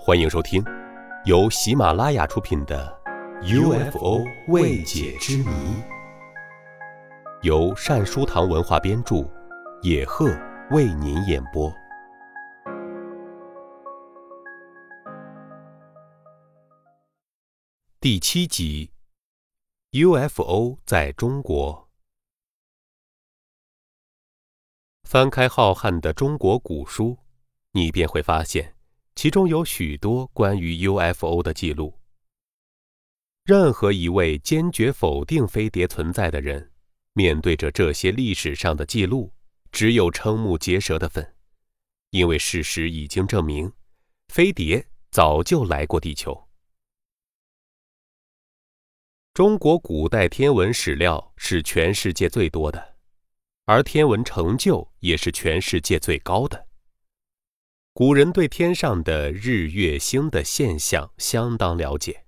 欢迎收听由喜马拉雅出品的《UFO 未解之谜》，由善书堂文化编著，野鹤为您演播。第七集：UFO 在中国。翻开浩瀚的中国古书，你便会发现。其中有许多关于 UFO 的记录。任何一位坚决否定飞碟存在的人，面对着这些历史上的记录，只有瞠目结舌的份，因为事实已经证明，飞碟早就来过地球。中国古代天文史料是全世界最多的，而天文成就也是全世界最高的。古人对天上的日月星的现象相当了解，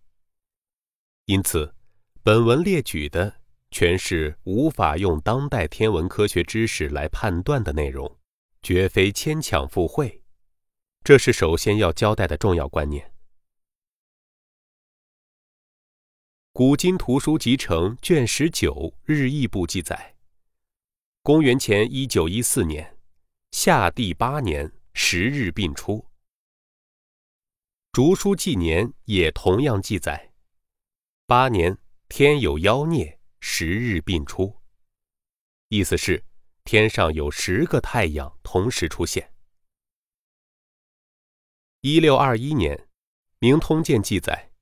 因此，本文列举的全是无法用当代天文科学知识来判断的内容，绝非牵强附会。这是首先要交代的重要观念。《古今图书集成》卷十九日译部记载，公元前一九一四年，夏第八年。十日并出，竹书纪年也同样记载：八年天有妖孽，十日并出。意思是天上有十个太阳同时出现。一六二一年，《明通鉴》记载：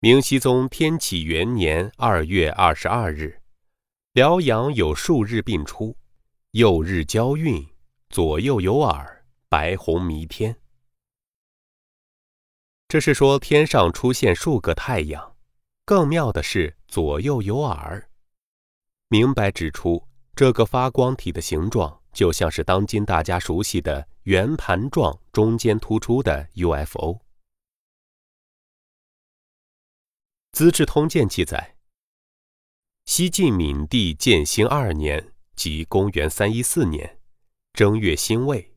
明熹宗天启元年二月二十二日，辽阳有数日并出，又日交运。左右有耳，白虹弥天。这是说天上出现数个太阳，更妙的是左右有耳，明白指出这个发光体的形状就像是当今大家熟悉的圆盘状、中间突出的 UFO。《资治通鉴》记载，西晋闵帝建兴二年，即公元三一四年。正月辛未，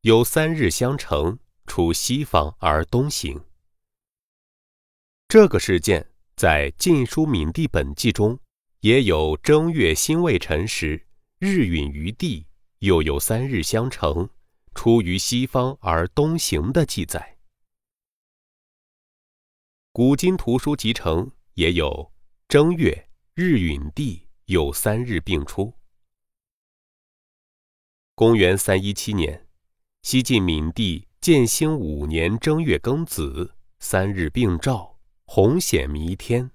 有三日相乘，出西方而东行。这个事件在《晋书·闵帝本纪》中也有正月辛未辰时，日陨于地，又有三日相乘，出于西方而东行的记载。古今图书集成也有正月日陨地，有三日并出。公元三一七年，西晋闵帝建兴五年正月庚子，三日并照，红显弥天，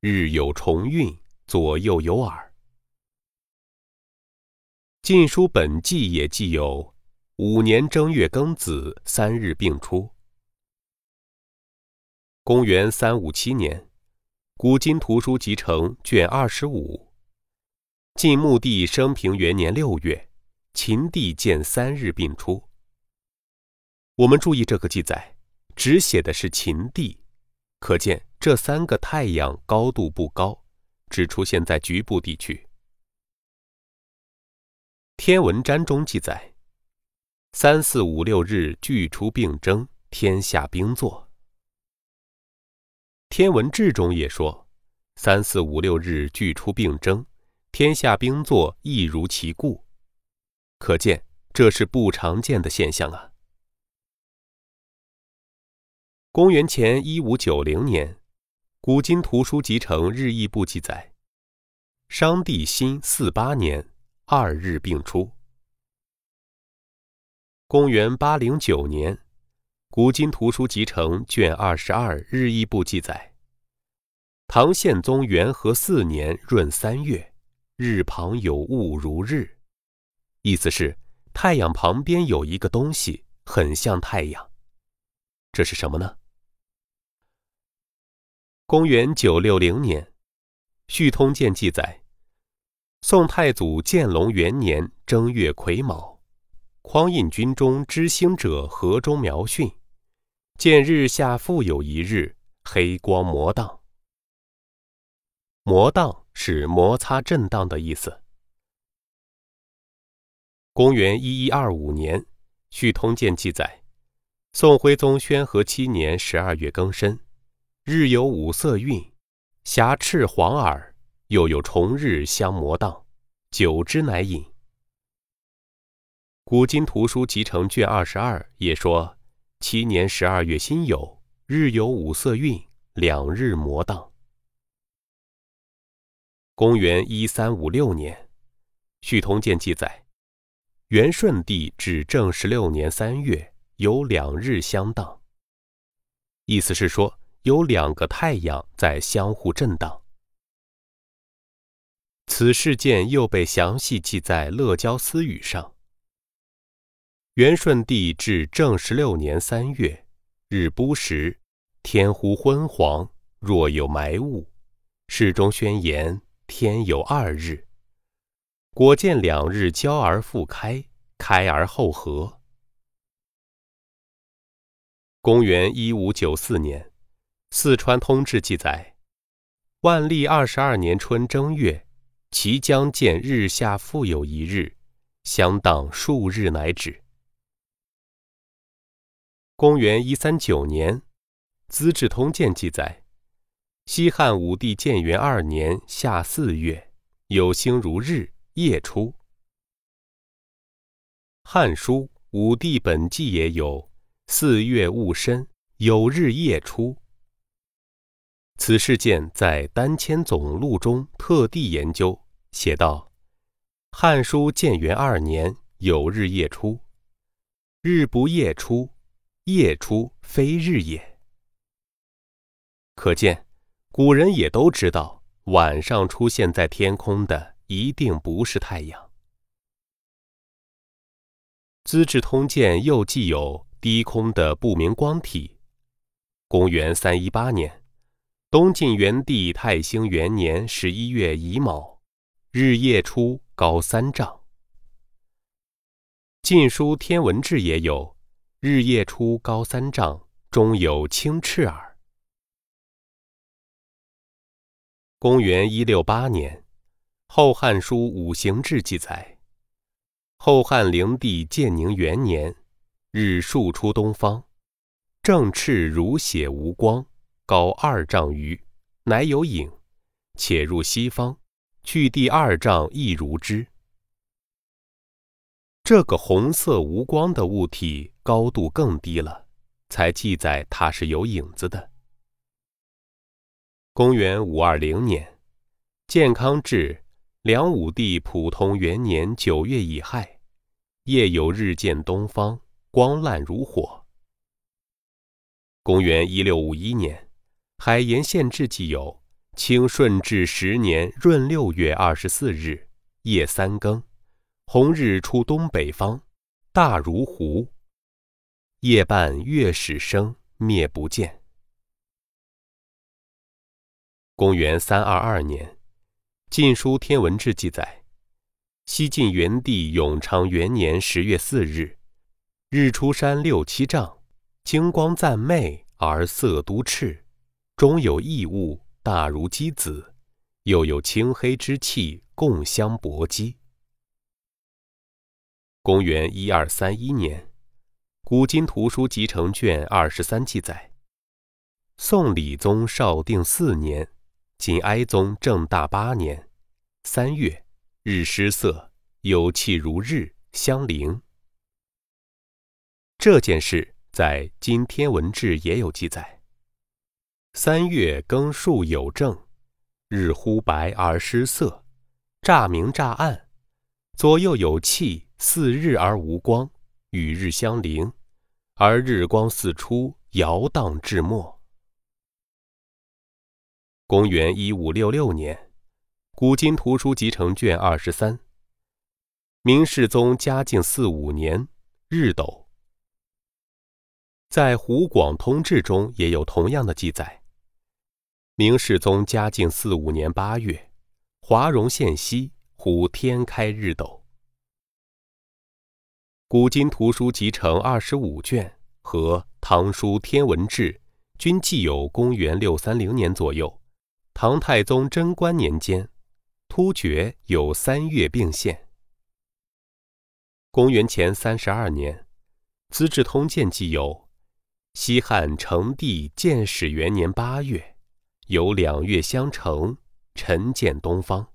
日有重运，左右有耳。《晋书本纪》也记有五年正月庚子，三日并出。公元三五七年，《古今图书集成》卷二十五，晋穆帝生平元年六月。秦帝见三日并出。我们注意这个记载，只写的是秦帝，可见这三个太阳高度不高，只出现在局部地区。天文占中记载，三四五六日俱出并征，天下兵作。天文志中也说，三四五六日俱出并征，天下兵作，亦如其故。可见这是不常见的现象啊！公元前一五九零年，《古今图书集成日译部》记载，商帝辛四八年二日并出。公元八零九年，《古今图书集成卷二十二日译部》记载，唐宪宗元和四年闰三月，日旁有物如日。意思是，太阳旁边有一个东西，很像太阳。这是什么呢？公元九六零年，《续通鉴》记载，宋太祖建隆元年正月癸卯，匡胤军中知星者河中苗训，见日下复有一日，黑光摩荡。摩荡是摩擦震荡的意思。公元一一二五年，《续通鉴》记载，宋徽宗宣和七年十二月庚申，日有五色晕，霞赤黄耳，又有重日相摩荡，久之乃饮。古今图书集成卷二十二也说，七年十二月辛酉，日有五色晕，两日摩荡。公元一三五六年，《续通鉴》记载，元顺帝至正十六年三月。有两日相当，意思是说有两个太阳在相互震荡。此事件又被详细记在《乐交私语》上。元顺帝至正十六年三月，日不时，天忽昏黄，若有埋雾。世中宣言：天有二日。果见两日交而复开，开而后合。公元一五九四年，《四川通志》记载：万历二十二年春正月，綦江见日下复有一日，相当数日乃止。公元一三九年，《资治通鉴》记载：西汉武帝建元二年夏四月，有星如日，夜出。《汉书·武帝本纪》也有。四月戊申，有日夜出。此事件在《丹迁总录》中特地研究，写道：“《汉书》建元二年，有日夜出。日不夜出，夜出非日也。”可见，古人也都知道，晚上出现在天空的一定不是太阳。《资治通鉴》又记有。低空的不明光体。公元三一八年，东晋元帝太兴元年十一月乙卯，日夜出高三丈。《晋书·天文志》也有“日夜出高三丈，中有青赤耳”。公元一六八年，《后汉书·五行志》记载，后汉灵帝建宁元年。日数出东方，正赤如血无光，高二丈余，乃有影，且入西方，去第二丈亦如之。这个红色无光的物体高度更低了，才记载它是有影子的。公元五二零年，建康志梁武帝普通元年九月乙亥，夜有日见东方。光烂如火。公元一六五一年，《海盐县志》记有：清顺治十年闰六月二十四日夜三更，红日出东北方，大如湖。夜半月始生，灭不见。公元三二二年，《晋书·天文志》记载：西晋元帝永昌元年十月四日。日出山六七丈，金光赞媚而色都赤，中有异物，大如鸡子，又有青黑之气，共相搏击。公元一二三一年，《古今图书集成卷二十三》记载：宋理宗绍定四年，晋哀宗正大八年三月，日失色，有气如日，相邻。这件事在《今天文志》也有记载。三月庚戌有正，日忽白而失色，乍明乍暗，左右有气，似日而无光，与日相邻，而日光四出，摇荡至末。公元一五六六年，《古今图书集成卷二十三》，明世宗嘉靖四五年，日斗。在《湖广通志》中也有同样的记载。明世宗嘉靖四五年八月，华容县西湖天开日斗。古今图书集成二十五卷和《唐书天文志》均记有公元六三零年左右，唐太宗贞观年间，突厥有三月并现。公元前三十二年，《资治通鉴》记有。西汉成帝建始元年八月，有两月相承，晨见东方。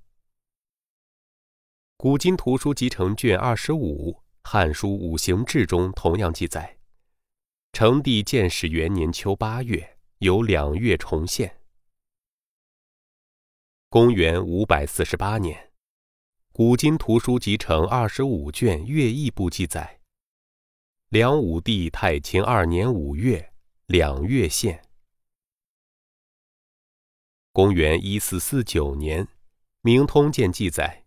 古今图书集成卷二十五《汉书五行志》中同样记载，成帝建始元年秋八月，有两月重现。公元五百四十八年，古今图书集成二十五卷乐毅部记载。梁武帝太清二年五月，两月现。公元一四四九年，《明通鉴》记载，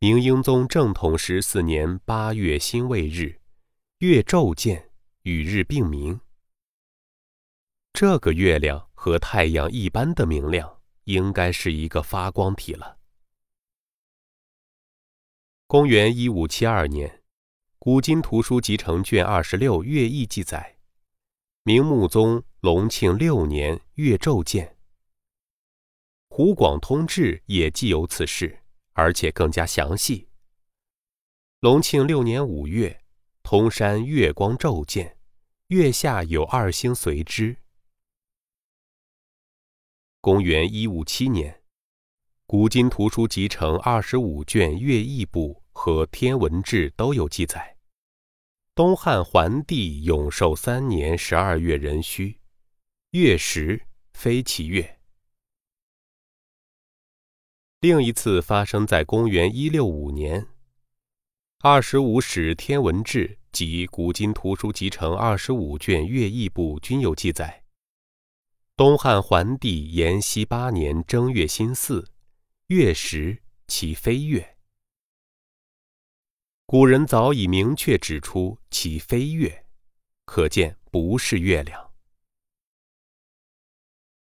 明英宗正统十四年八月辛未日，月昼见，与日并明。这个月亮和太阳一般的明亮，应该是一个发光体了。公元一五七二年。古今图书集成卷二十六乐毅记载，明穆宗隆庆六年月昼见。湖广通志也记有此事，而且更加详细。隆庆六年五月，通山月光昼见，月下有二星随之。公元一五七年，古今图书集成二十五卷乐毅部和天文志都有记载。东汉桓帝永寿三年十二月壬戌，月食，非其月。另一次发生在公元一六五年，《二十五史天文志》及古今图书集成二十五卷乐毅部均有记载。东汉桓帝延熙八年正月辛巳，月食，其非月。古人早已明确指出其非月，可见不是月亮。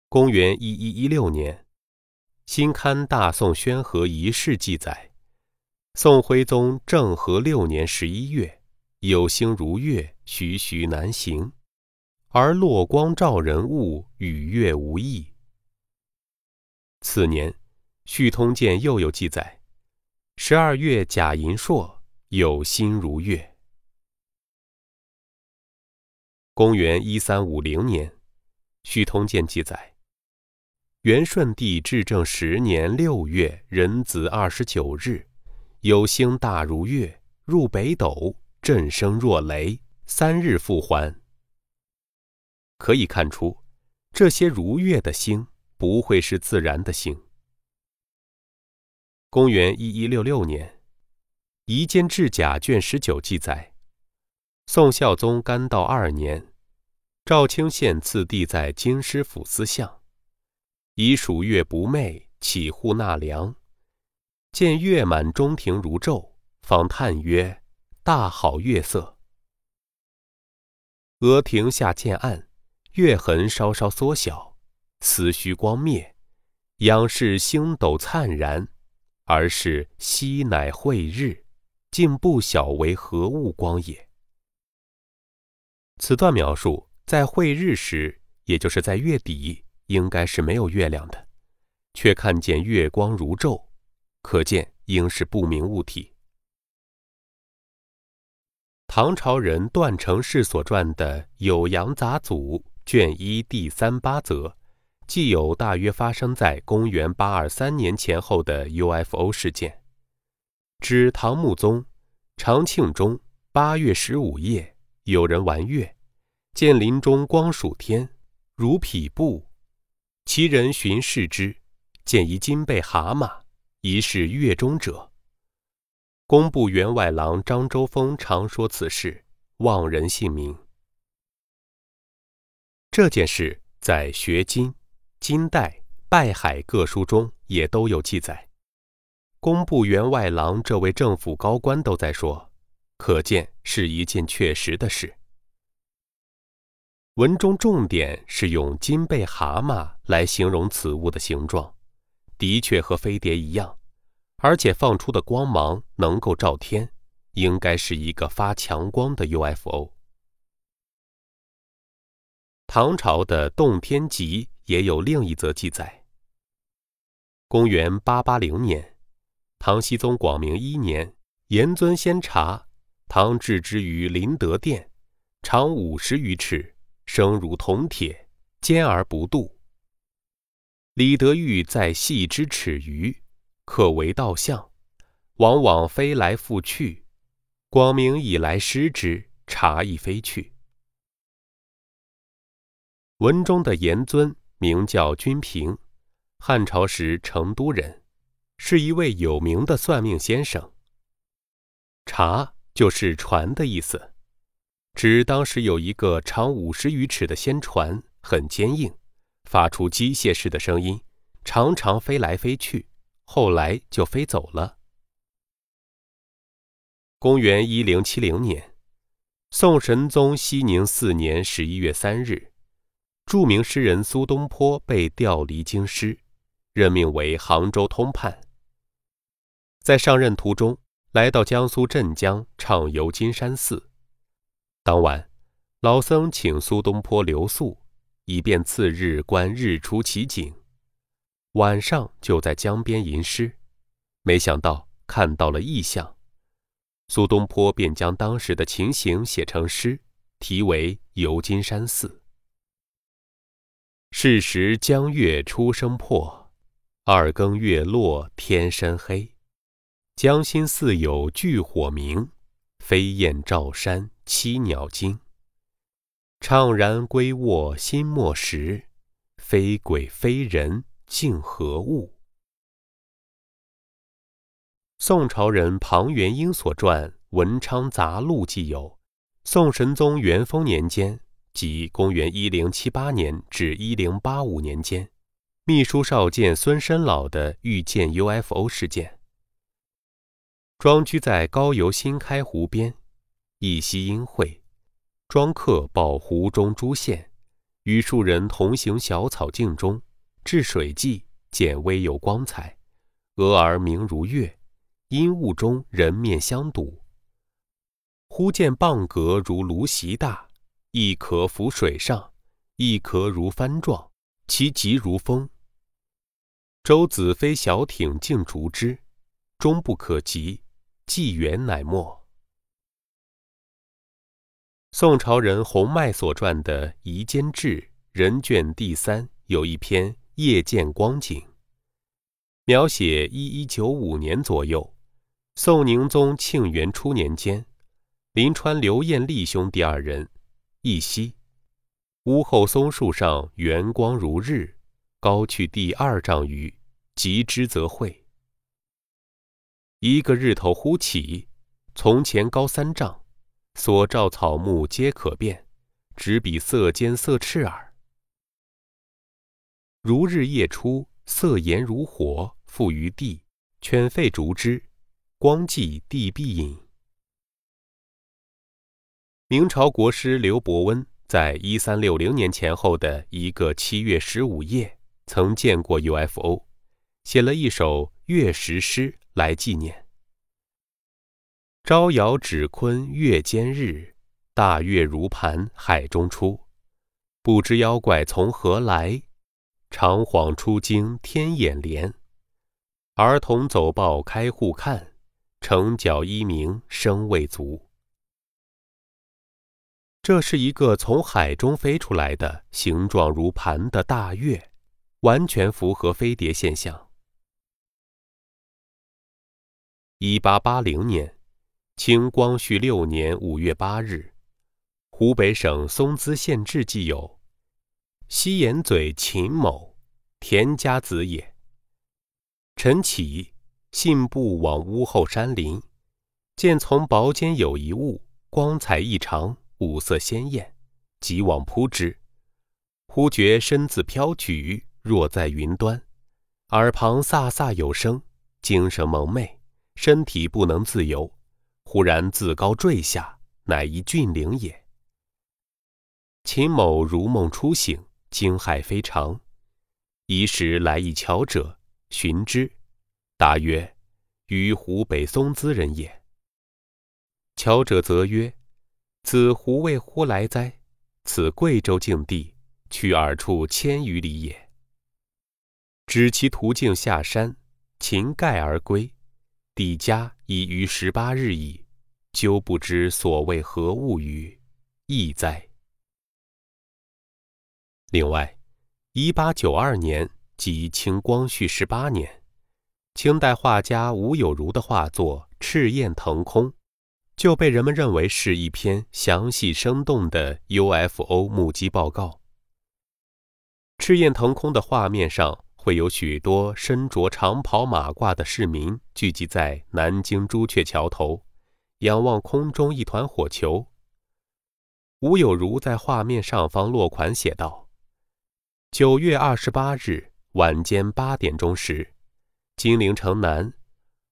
公元一一一六年，新刊《大宋宣和遗事》记载，宋徽宗政和六年十一月，有星如月，徐徐南行，而落光照人物，与月无异。次年，《续通鉴》又有记载，十二月甲寅朔。有心如月。公元一三五零年，《续通鉴》记载，元顺帝至正十年六月壬子二十九日，有星大如月，入北斗，震声若雷，三日复还。可以看出，这些如月的星不会是自然的星。公元一一六六年。《夷坚志甲》卷十九记载，宋孝宗干道二年，赵清县次第在京师府司相，以暑月不寐，起户纳粮，见月满中庭如昼，方叹曰：“大好月色。”额庭下见暗，月痕稍稍缩小，思须光灭，仰视星斗灿然，而是夕乃晦日。竟不晓为何物光也。此段描述在晦日时，也就是在月底，应该是没有月亮的，却看见月光如昼，可见应是不明物体。唐朝人段成式所传的《酉阳杂俎》卷一第三八则，既有大约发生在公元八二三年前后的 UFO 事件。指唐穆宗长庆中八月十五夜，有人玩月，见林中光属天，如匹布。其人寻视之，见一金背蛤蟆，疑是月中者。工部员外郎张周峰常说此事，望人姓名。这件事在《学金》《金代》《拜海》各书中也都有记载。工部员外郎这位政府高官都在说，可见是一件确实的事。文中重点是用金背蛤蟆来形容此物的形状，的确和飞碟一样，而且放出的光芒能够照天，应该是一个发强光的 UFO。唐朝的《洞天集》也有另一则记载：公元八八零年。唐僖宗广明一年，严尊仙茶，唐置之于麟德殿，长五十余尺，生如铜铁，坚而不渡。李德裕在细之尺余，可为道相，往往飞来复去。广明以来失之，察亦飞去。文中的严尊名叫君平，汉朝时成都人，是一位有名的算命先生。察就是船的意思，指当时有一个长五十余尺的仙船，很坚硬。发出机械式的声音，常常飞来飞去，后来就飞走了。公元一零七零年，宋神宗熙宁四年十一月三日，著名诗人苏东坡被调离京师，任命为杭州通判。在上任途中，来到江苏镇江畅游金山寺。当晚，老僧请苏东坡留宿。以便次日观日出奇景，晚上就在江边吟诗，没想到看到了异象，苏东坡便将当时的情形写成诗，题为《游金山寺》。是时江月初升破，二更月落天深黑。江心似有炬火明，飞燕照山栖鸟惊。怅然归卧心莫识，非鬼非人竟何物？宋朝人庞元英所传《文昌杂录》记有：宋神宗元丰年间，即公元一零七八年至一零八五年间，秘书少监孙申老的遇见 UFO 事件。庄居在高邮新开湖边，一夕阴晦。庄客抱湖中珠线，与数人同行小草径中，至水际，见微有光彩，俄而明如月。阴雾中人面相睹，忽见蚌壳如芦席大，一壳浮水上，一壳如帆状，其疾如风。舟子飞小艇竞逐之，终不可及，纪元乃没。宋朝人洪迈所传的《夷坚志》人卷第三有一篇夜见光景，描写一一九五年左右，宋宁宗庆元初年间，临川刘彦立兄弟二人，一夕，屋后松树上圆光如日，高去第二丈余，及之则会。一个日头忽起，从前高三丈。所照草木皆可辨，只比色尖色赤耳。如日夜出，色炎如火，覆于地，犬吠逐之，光寂地必隐。明朝国师刘伯温在一三六零年前后的一个七月十五夜，曾见过 UFO，写了一首月食诗来纪念。招摇指坤月间日，大月如盘海中出。不知妖怪从何来，长晃出惊天眼帘。儿童走报开户看，城角一鸣声未足。这是一个从海中飞出来的形状如盘的大月，完全符合飞碟现象。一八八零年。清光绪六年五月八日，湖北省松滋县志记有：西岩嘴秦某，田家子也。晨起，信步往屋后山林，见从薄间有一物，光彩异常，五色鲜艳，即往扑之。忽觉身自飘举，若在云端，耳旁飒飒有声，精神蒙昧，身体不能自由。忽然自高坠下，乃一峻岭也。秦某如梦初醒，惊骇非常。一时来一樵者，寻之，答曰：“于湖北松滋人也。”樵者则曰：“此胡为乎来哉？此贵州境地，去尔处千余里也。”指其途径下山，秦盖而归。抵家已逾十八日矣，究不知所谓何物与，亦哉！另外，1892年即清光绪十八年，清代画家吴有如的画作《赤焰腾空》，就被人们认为是一篇详细生动的 UFO 目击报告。赤焰腾空的画面上。会有许多身着长袍马褂的市民聚集在南京朱雀桥头，仰望空中一团火球。吴有如在画面上方落款写道：“九月二十八日晚间八点钟时，金陵城南，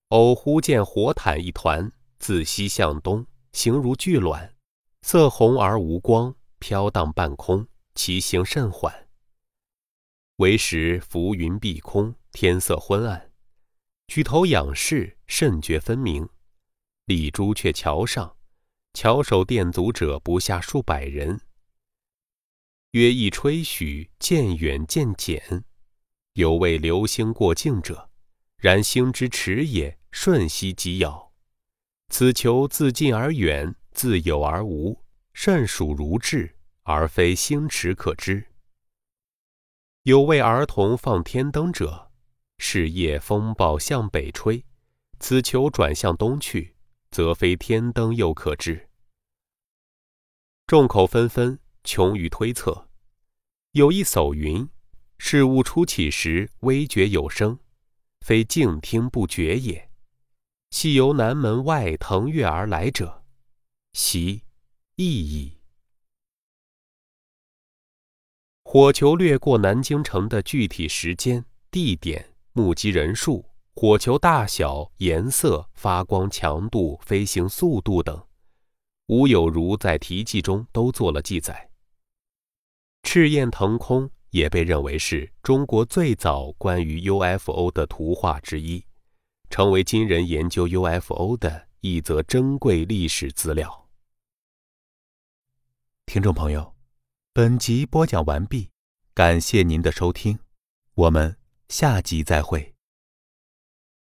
偶忽见火毯一团自西向东，形如巨卵，色红而无光，飘荡半空，其行甚缓。”为时浮云蔽空，天色昏暗，举头仰视，甚觉分明。立朱雀桥上，桥首垫足者不下数百人。约一吹许，渐远渐减，有为流星过境者，然星之迟也，瞬息即杳。此球自近而远，自有而无，甚属如至，而非星驰可知。有为儿童放天灯者，是夜风暴向北吹，此球转向东去，则非天灯又可知。众口纷纷，穷于推测。有一叟云：“事物初起时，微觉有声，非静听不觉也。系由南门外腾跃而来者，习意矣。”火球掠过南京城的具体时间、地点、目击人数、火球大小、颜色、发光强度、飞行速度等，吴有如在题记中都做了记载。赤焰腾空也被认为是中国最早关于 UFO 的图画之一，成为今人研究 UFO 的一则珍贵历史资料。听众朋友。本集播讲完毕，感谢您的收听，我们下集再会。